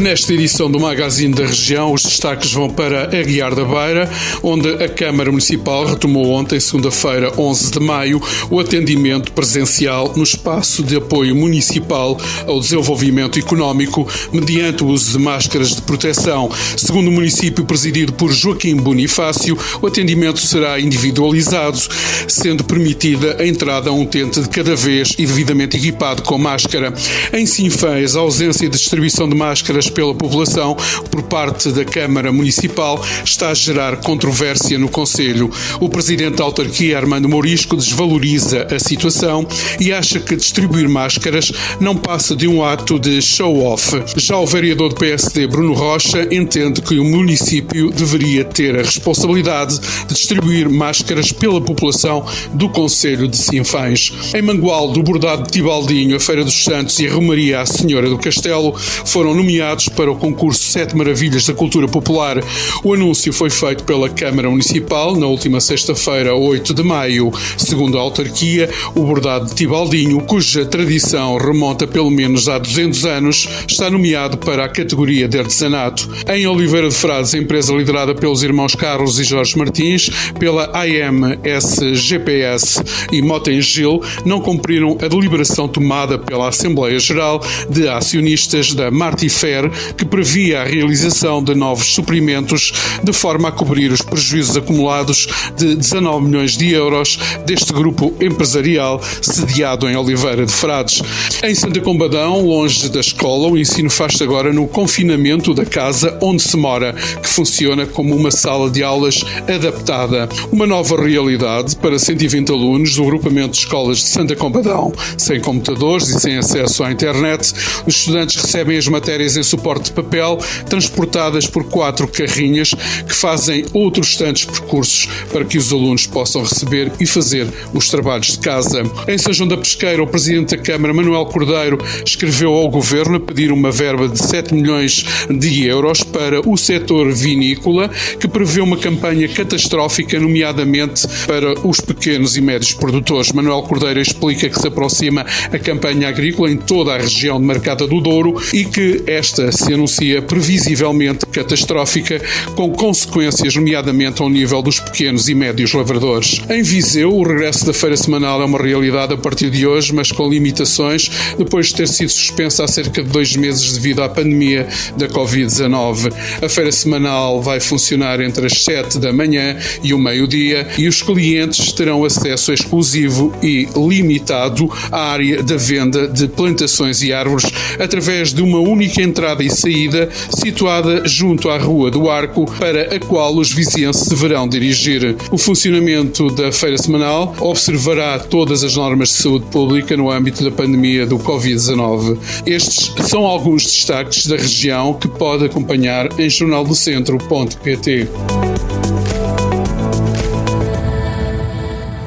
Nesta edição do Magazine da Região, os destaques vão para Aguiar da Beira, onde a Câmara Municipal retomou ontem, segunda-feira, 11 de maio, o atendimento presencial no espaço de apoio municipal ao desenvolvimento económico, mediante o uso de máscaras de proteção. Segundo o município presidido por Joaquim Bonifácio, o atendimento será individualizado, sendo permitida a entrada a um utente de cada vez e devidamente equipado com máscara. Em Sinfãs, a ausência de distribuição de máscaras pela população por parte da Câmara Municipal está a gerar controvérsia no Conselho. O presidente da autarquia, Armando Mourisco, desvaloriza a situação e acha que distribuir máscaras não passa de um ato de show-off. Já o vereador do PSD, Bruno Rocha, entende que o município deveria ter a responsabilidade de distribuir máscaras pela população do Conselho de Sinfãs. Em Mangual, do Bordado de Tibaldinho, a Feira dos Santos e a Romaria à Senhora do Castelo foram nomeados para o concurso Sete Maravilhas da Cultura Popular. O anúncio foi feito pela Câmara Municipal na última sexta-feira, 8 de maio. Segundo a autarquia, o bordado de Tibaldinho, cuja tradição remonta pelo menos há 200 anos, está nomeado para a categoria de artesanato. Em Oliveira de Frades, empresa liderada pelos irmãos Carlos e Jorge Martins, pela AMS GPS e Motengil, não cumpriram a deliberação tomada pela Assembleia Geral de Acionistas da Martifer que previa a realização de novos suprimentos de forma a cobrir os prejuízos acumulados de 19 milhões de euros deste grupo empresarial sediado em Oliveira de Frades. Em Santa Combadão, longe da escola, o ensino faz-se agora no confinamento da casa onde se mora, que funciona como uma sala de aulas adaptada. Uma nova realidade para 120 alunos do agrupamento de escolas de Santa Combadão. Sem computadores e sem acesso à internet, os estudantes recebem as matérias em suporte de papel, transportadas por quatro carrinhas que fazem outros tantos percursos para que os alunos possam receber e fazer os trabalhos de casa. Em São João da Pesqueira, o Presidente da Câmara, Manuel Cordeiro, escreveu ao Governo a pedir uma verba de 7 milhões de euros para o setor vinícola, que prevê uma campanha catastrófica, nomeadamente para os pequenos e médios produtores. Manuel Cordeiro explica que se aproxima a campanha agrícola em toda a região de Marcada do Douro e que esta se anuncia previsivelmente catastrófica, com consequências, nomeadamente ao nível dos pequenos e médios lavradores. Em Viseu, o regresso da feira semanal é uma realidade a partir de hoje, mas com limitações, depois de ter sido suspensa há cerca de dois meses devido à pandemia da Covid-19. A feira semanal vai funcionar entre as 7 da manhã e o meio-dia e os clientes terão acesso exclusivo e limitado à área da venda de plantações e árvores através de uma única entrada entrada e saída situada junto à Rua do Arco, para a qual os vizinhos deverão dirigir. O funcionamento da feira semanal observará todas as normas de saúde pública no âmbito da pandemia do Covid-19. Estes são alguns destaques da região que pode acompanhar em jornaldocentro.pt.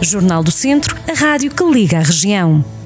Jornal do Centro, a rádio que liga a região.